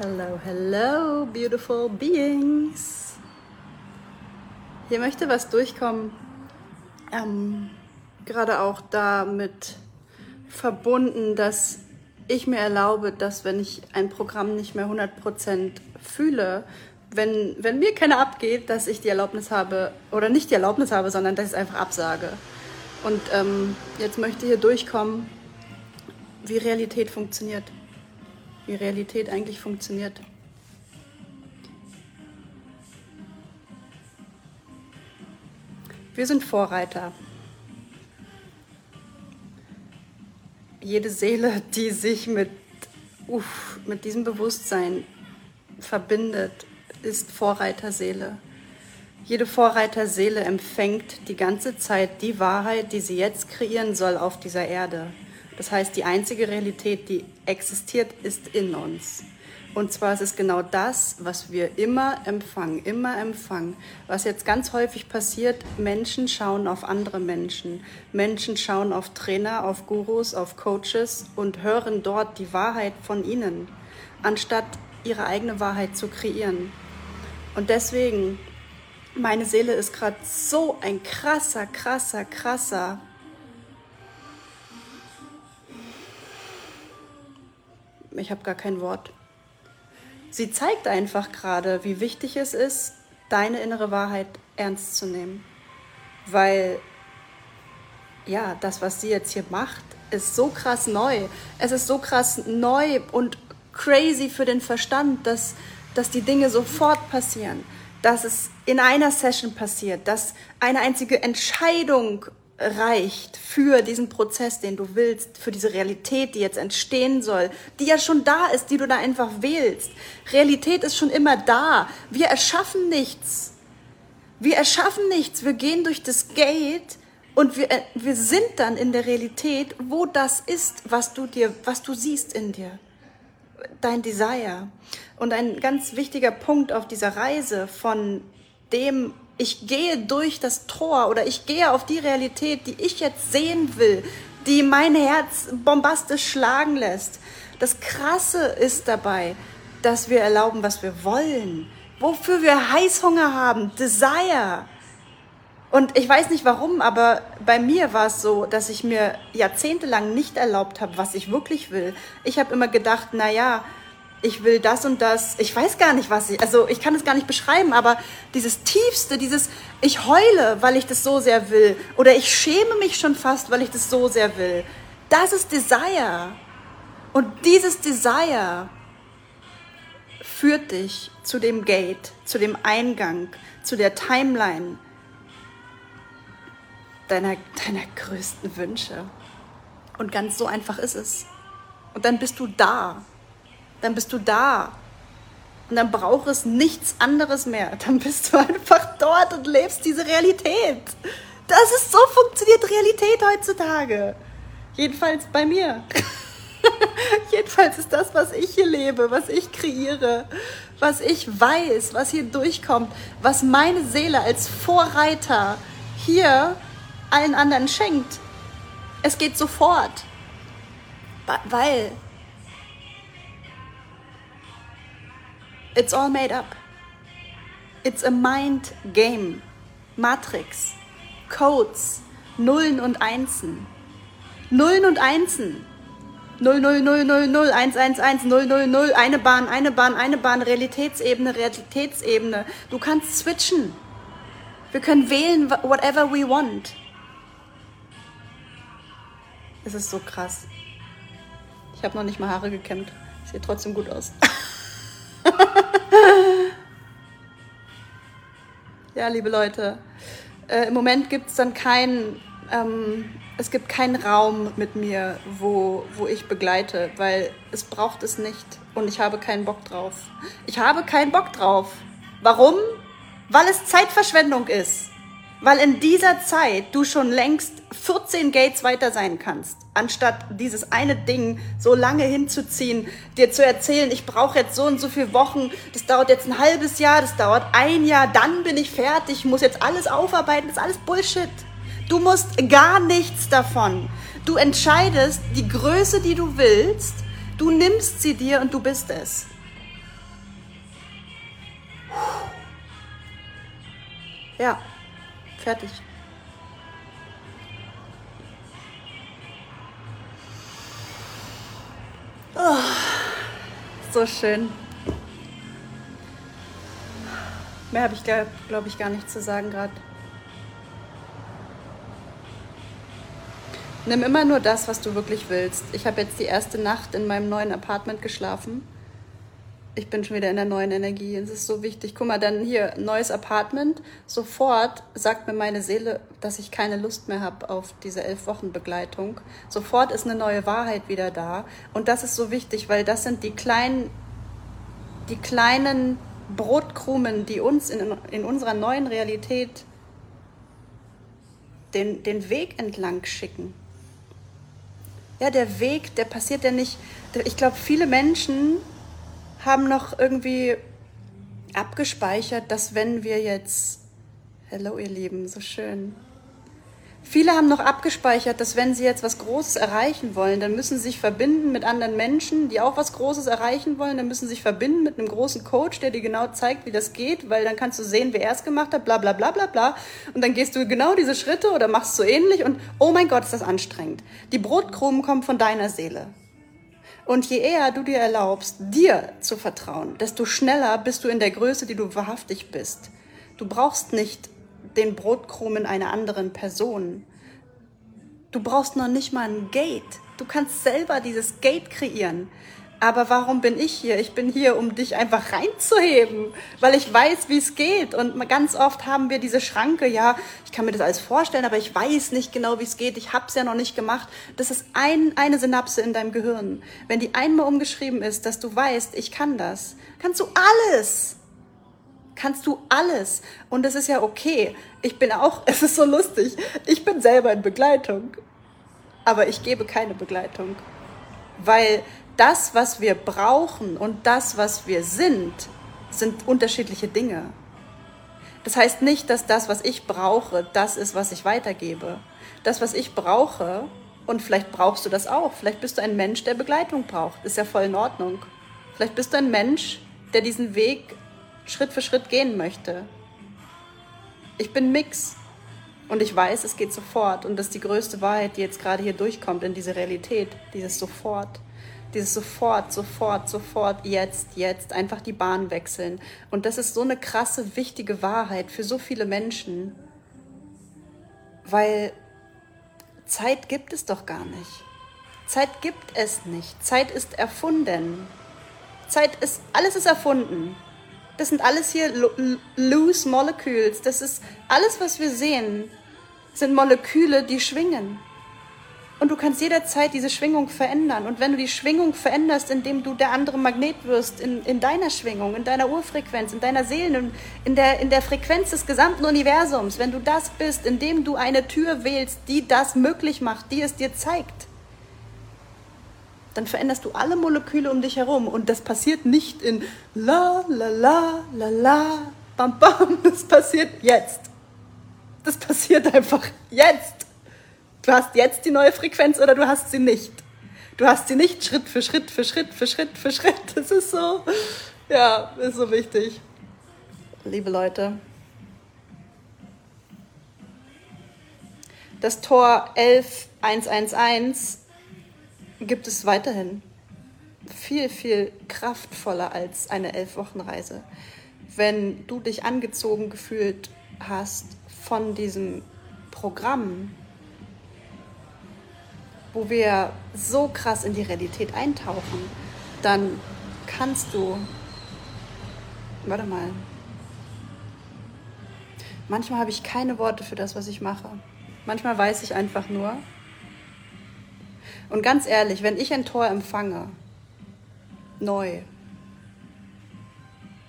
Hello, hello, beautiful beings. Hier möchte was durchkommen. Ähm, gerade auch damit verbunden, dass ich mir erlaube, dass wenn ich ein Programm nicht mehr 100% fühle, wenn, wenn mir keiner abgeht, dass ich die Erlaubnis habe, oder nicht die Erlaubnis habe, sondern dass ich es einfach absage. Und ähm, jetzt möchte hier durchkommen, wie Realität funktioniert. Wie Realität eigentlich funktioniert. Wir sind Vorreiter. Jede Seele, die sich mit, uff, mit diesem Bewusstsein verbindet, ist Vorreiterseele. Jede Vorreiterseele empfängt die ganze Zeit die Wahrheit, die sie jetzt kreieren soll auf dieser Erde. Das heißt, die einzige Realität, die existiert, ist in uns. Und zwar ist es genau das, was wir immer empfangen, immer empfangen. Was jetzt ganz häufig passiert, Menschen schauen auf andere Menschen. Menschen schauen auf Trainer, auf Gurus, auf Coaches und hören dort die Wahrheit von ihnen, anstatt ihre eigene Wahrheit zu kreieren. Und deswegen, meine Seele ist gerade so ein krasser, krasser, krasser ich habe gar kein Wort. Sie zeigt einfach gerade, wie wichtig es ist, deine innere Wahrheit ernst zu nehmen. Weil, ja, das, was sie jetzt hier macht, ist so krass neu. Es ist so krass neu und crazy für den Verstand, dass, dass die Dinge sofort passieren, dass es in einer Session passiert, dass eine einzige Entscheidung reicht für diesen Prozess, den du willst, für diese Realität, die jetzt entstehen soll, die ja schon da ist, die du da einfach wählst. Realität ist schon immer da. Wir erschaffen nichts. Wir erschaffen nichts. Wir gehen durch das Gate und wir, äh, wir sind dann in der Realität, wo das ist, was du dir, was du siehst in dir. Dein Desire. Und ein ganz wichtiger Punkt auf dieser Reise von dem ich gehe durch das Tor oder ich gehe auf die Realität, die ich jetzt sehen will, die mein Herz bombastisch schlagen lässt. Das Krasse ist dabei, dass wir erlauben, was wir wollen, wofür wir Heißhunger haben, Desire. Und ich weiß nicht warum, aber bei mir war es so, dass ich mir jahrzehntelang nicht erlaubt habe, was ich wirklich will. Ich habe immer gedacht, na ja, ich will das und das, ich weiß gar nicht, was ich, also ich kann es gar nicht beschreiben, aber dieses Tiefste, dieses, ich heule, weil ich das so sehr will, oder ich schäme mich schon fast, weil ich das so sehr will, das ist Desire. Und dieses Desire führt dich zu dem Gate, zu dem Eingang, zu der Timeline deiner, deiner größten Wünsche. Und ganz so einfach ist es. Und dann bist du da dann bist du da. Und dann braucht es nichts anderes mehr. Dann bist du einfach dort und lebst diese Realität. Das ist so funktioniert Realität heutzutage. Jedenfalls bei mir. Jedenfalls ist das, was ich hier lebe, was ich kreiere, was ich weiß, was hier durchkommt, was meine Seele als Vorreiter hier allen anderen schenkt. Es geht sofort. Weil It's all made up. It's a mind game. Matrix. Codes. Nullen und Einsen. Nullen und Einsen. 0, 0, 0, 0, 0, 1, 1, 1, 0, 0, 0, eine Bahn, eine Bahn, eine Bahn, Realitätsebene, Realitätsebene. Du kannst switchen. Wir können wählen, whatever we want. Es ist so krass. Ich habe noch nicht mal Haare gekämmt. Sieht trotzdem gut aus. ja, liebe Leute, äh, im Moment gibt es dann keinen, ähm, es gibt keinen Raum mit mir, wo, wo ich begleite, weil es braucht es nicht und ich habe keinen Bock drauf. Ich habe keinen Bock drauf. Warum? Weil es Zeitverschwendung ist. Weil in dieser Zeit du schon längst 14 Gates weiter sein kannst, anstatt dieses eine Ding so lange hinzuziehen, dir zu erzählen, ich brauche jetzt so und so viele Wochen, das dauert jetzt ein halbes Jahr, das dauert ein Jahr, dann bin ich fertig, muss jetzt alles aufarbeiten, das ist alles Bullshit. Du musst gar nichts davon. Du entscheidest die Größe, die du willst, du nimmst sie dir und du bist es. Ja fertig. Oh, so schön. Mehr habe ich, glaube ich, gar nicht zu sagen gerade. Nimm immer nur das, was du wirklich willst. Ich habe jetzt die erste Nacht in meinem neuen Apartment geschlafen. Ich bin schon wieder in der neuen Energie. Es ist so wichtig. Guck mal, dann hier, neues Apartment. Sofort sagt mir meine Seele, dass ich keine Lust mehr habe auf diese elf Wochen Begleitung. Sofort ist eine neue Wahrheit wieder da. Und das ist so wichtig, weil das sind die kleinen, die kleinen Brotkrumen, die uns in, in unserer neuen Realität den, den Weg entlang schicken. Ja, der Weg, der passiert ja nicht. Ich glaube, viele Menschen haben noch irgendwie abgespeichert, dass wenn wir jetzt, hello ihr Lieben, so schön, Viele haben noch abgespeichert, dass wenn sie jetzt was Großes erreichen wollen, dann müssen sie sich verbinden mit anderen Menschen, die auch was Großes erreichen wollen. Dann müssen sie sich verbinden mit einem großen Coach, der dir genau zeigt, wie das geht, weil dann kannst du sehen, wer er es gemacht hat, bla bla bla bla bla. Und dann gehst du genau diese Schritte oder machst so ähnlich und oh mein Gott, ist das anstrengend. Die Brotkrumen kommen von deiner Seele. Und je eher du dir erlaubst, dir zu vertrauen, desto schneller bist du in der Größe, die du wahrhaftig bist. Du brauchst nicht den Brotkrumen einer anderen Person. Du brauchst noch nicht mal ein Gate. Du kannst selber dieses Gate kreieren. Aber warum bin ich hier? Ich bin hier, um dich einfach reinzuheben, weil ich weiß, wie es geht. Und ganz oft haben wir diese Schranke, ja, ich kann mir das alles vorstellen, aber ich weiß nicht genau, wie es geht. Ich habe es ja noch nicht gemacht. Das ist ein, eine Synapse in deinem Gehirn. Wenn die einmal umgeschrieben ist, dass du weißt, ich kann das, kannst du alles kannst du alles. Und es ist ja okay. Ich bin auch, es ist so lustig, ich bin selber in Begleitung. Aber ich gebe keine Begleitung. Weil das, was wir brauchen und das, was wir sind, sind unterschiedliche Dinge. Das heißt nicht, dass das, was ich brauche, das ist, was ich weitergebe. Das, was ich brauche, und vielleicht brauchst du das auch, vielleicht bist du ein Mensch, der Begleitung braucht, ist ja voll in Ordnung. Vielleicht bist du ein Mensch, der diesen Weg Schritt für Schritt gehen möchte. Ich bin Mix und ich weiß, es geht sofort und das ist die größte Wahrheit, die jetzt gerade hier durchkommt in diese Realität, dieses sofort. Dieses sofort, sofort, sofort, jetzt, jetzt, einfach die Bahn wechseln. Und das ist so eine krasse, wichtige Wahrheit für so viele Menschen, weil Zeit gibt es doch gar nicht. Zeit gibt es nicht. Zeit ist erfunden. Zeit ist, alles ist erfunden. Das sind alles hier loose Molecules. Das ist alles, was wir sehen, sind Moleküle, die schwingen. Und du kannst jederzeit diese Schwingung verändern. Und wenn du die Schwingung veränderst, indem du der andere Magnet wirst, in, in deiner Schwingung, in deiner Urfrequenz, in deiner Seele, in der, in der Frequenz des gesamten Universums, wenn du das bist, indem du eine Tür wählst, die das möglich macht, die es dir zeigt, dann veränderst du alle Moleküle um dich herum. Und das passiert nicht in la, la, la, la, la, bam, bam. Das passiert jetzt. Das passiert einfach jetzt. Du hast jetzt die neue Frequenz oder du hast sie nicht. Du hast sie nicht Schritt für Schritt für Schritt für Schritt für Schritt. Das ist so, ja, ist so wichtig. Liebe Leute. Das Tor 11111 gibt es weiterhin viel, viel kraftvoller als eine Elf-Wochen-Reise. Wenn du dich angezogen gefühlt hast von diesem Programm, wo wir so krass in die Realität eintauchen, dann kannst du, warte mal, manchmal habe ich keine Worte für das, was ich mache. Manchmal weiß ich einfach nur, und ganz ehrlich, wenn ich ein Tor empfange, neu,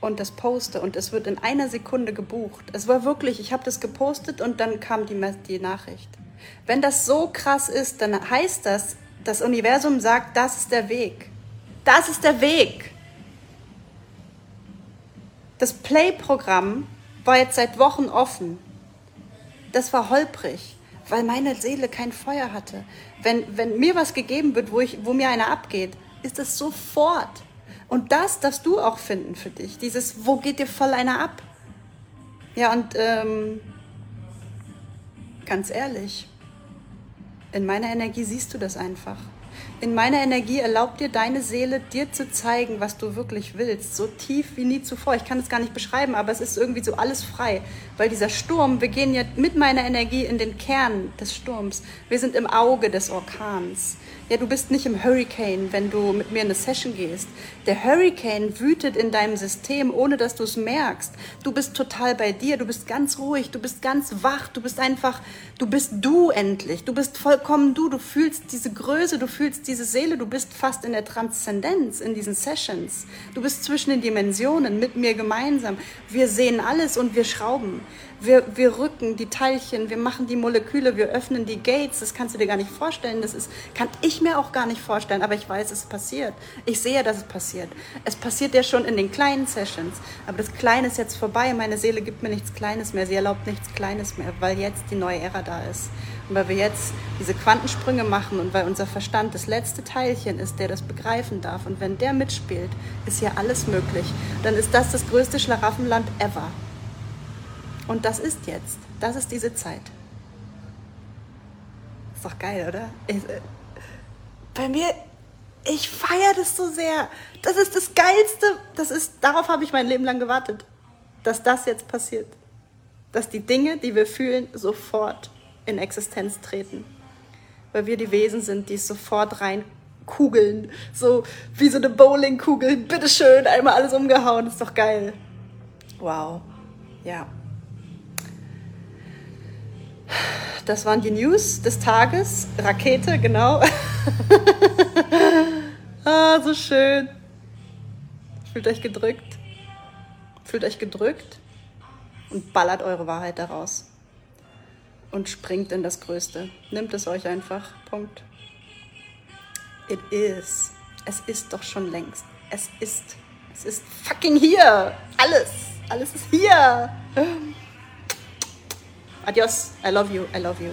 und das poste und es wird in einer Sekunde gebucht. Es war wirklich, ich habe das gepostet und dann kam die, die Nachricht. Wenn das so krass ist, dann heißt das, das Universum sagt, das ist der Weg. Das ist der Weg. Das Play-Programm war jetzt seit Wochen offen. Das war holprig weil meine Seele kein Feuer hatte. Wenn, wenn mir was gegeben wird, wo, ich, wo mir einer abgeht, ist es sofort. Und das darfst du auch finden für dich. Dieses, wo geht dir voll einer ab? Ja, und ähm, ganz ehrlich, in meiner Energie siehst du das einfach. In meiner Energie erlaubt dir deine Seele, dir zu zeigen, was du wirklich willst. So tief wie nie zuvor. Ich kann es gar nicht beschreiben, aber es ist irgendwie so alles frei. Weil dieser Sturm, wir gehen ja mit meiner Energie in den Kern des Sturms. Wir sind im Auge des Orkans. Ja, du bist nicht im Hurricane, wenn du mit mir in eine Session gehst. Der Hurricane wütet in deinem System, ohne dass du es merkst. Du bist total bei dir, du bist ganz ruhig, du bist ganz wach, du bist einfach, du bist du endlich. Du bist vollkommen du, du fühlst diese Größe, du fühlst diese Seele, du bist fast in der Transzendenz in diesen Sessions. Du bist zwischen den Dimensionen mit mir gemeinsam. Wir sehen alles und wir schrauben. Wir, wir rücken die Teilchen, wir machen die Moleküle, wir öffnen die Gates. Das kannst du dir gar nicht vorstellen. Das ist, kann ich mir auch gar nicht vorstellen, aber ich weiß, es passiert. Ich sehe, dass es passiert. Es passiert ja schon in den kleinen Sessions. Aber das Kleine ist jetzt vorbei. Meine Seele gibt mir nichts Kleines mehr. Sie erlaubt nichts Kleines mehr, weil jetzt die neue Ära da ist. Und weil wir jetzt diese Quantensprünge machen und weil unser Verstand das letzte Teilchen ist, der das begreifen darf. Und wenn der mitspielt, ist ja alles möglich. Dann ist das das größte Schlaraffenland ever. Und das ist jetzt. Das ist diese Zeit. Ist doch geil, oder? Ich, äh, bei mir, ich feiere das so sehr. Das ist das Geilste. Das ist, darauf habe ich mein Leben lang gewartet, dass das jetzt passiert. Dass die Dinge, die wir fühlen, sofort in Existenz treten. Weil wir die Wesen sind, die es sofort reinkugeln. So wie so eine Bowlingkugel. Bitteschön, einmal alles umgehauen. Ist doch geil. Wow. Ja. Das waren die News des Tages. Rakete, genau. ah, so schön. Fühlt euch gedrückt. Fühlt euch gedrückt und ballert eure Wahrheit daraus. Und springt in das Größte. Nimmt es euch einfach. Punkt. It is. Es ist doch schon längst. Es ist. Es ist fucking hier. Alles. Alles ist hier. Adios. I love you. I love you.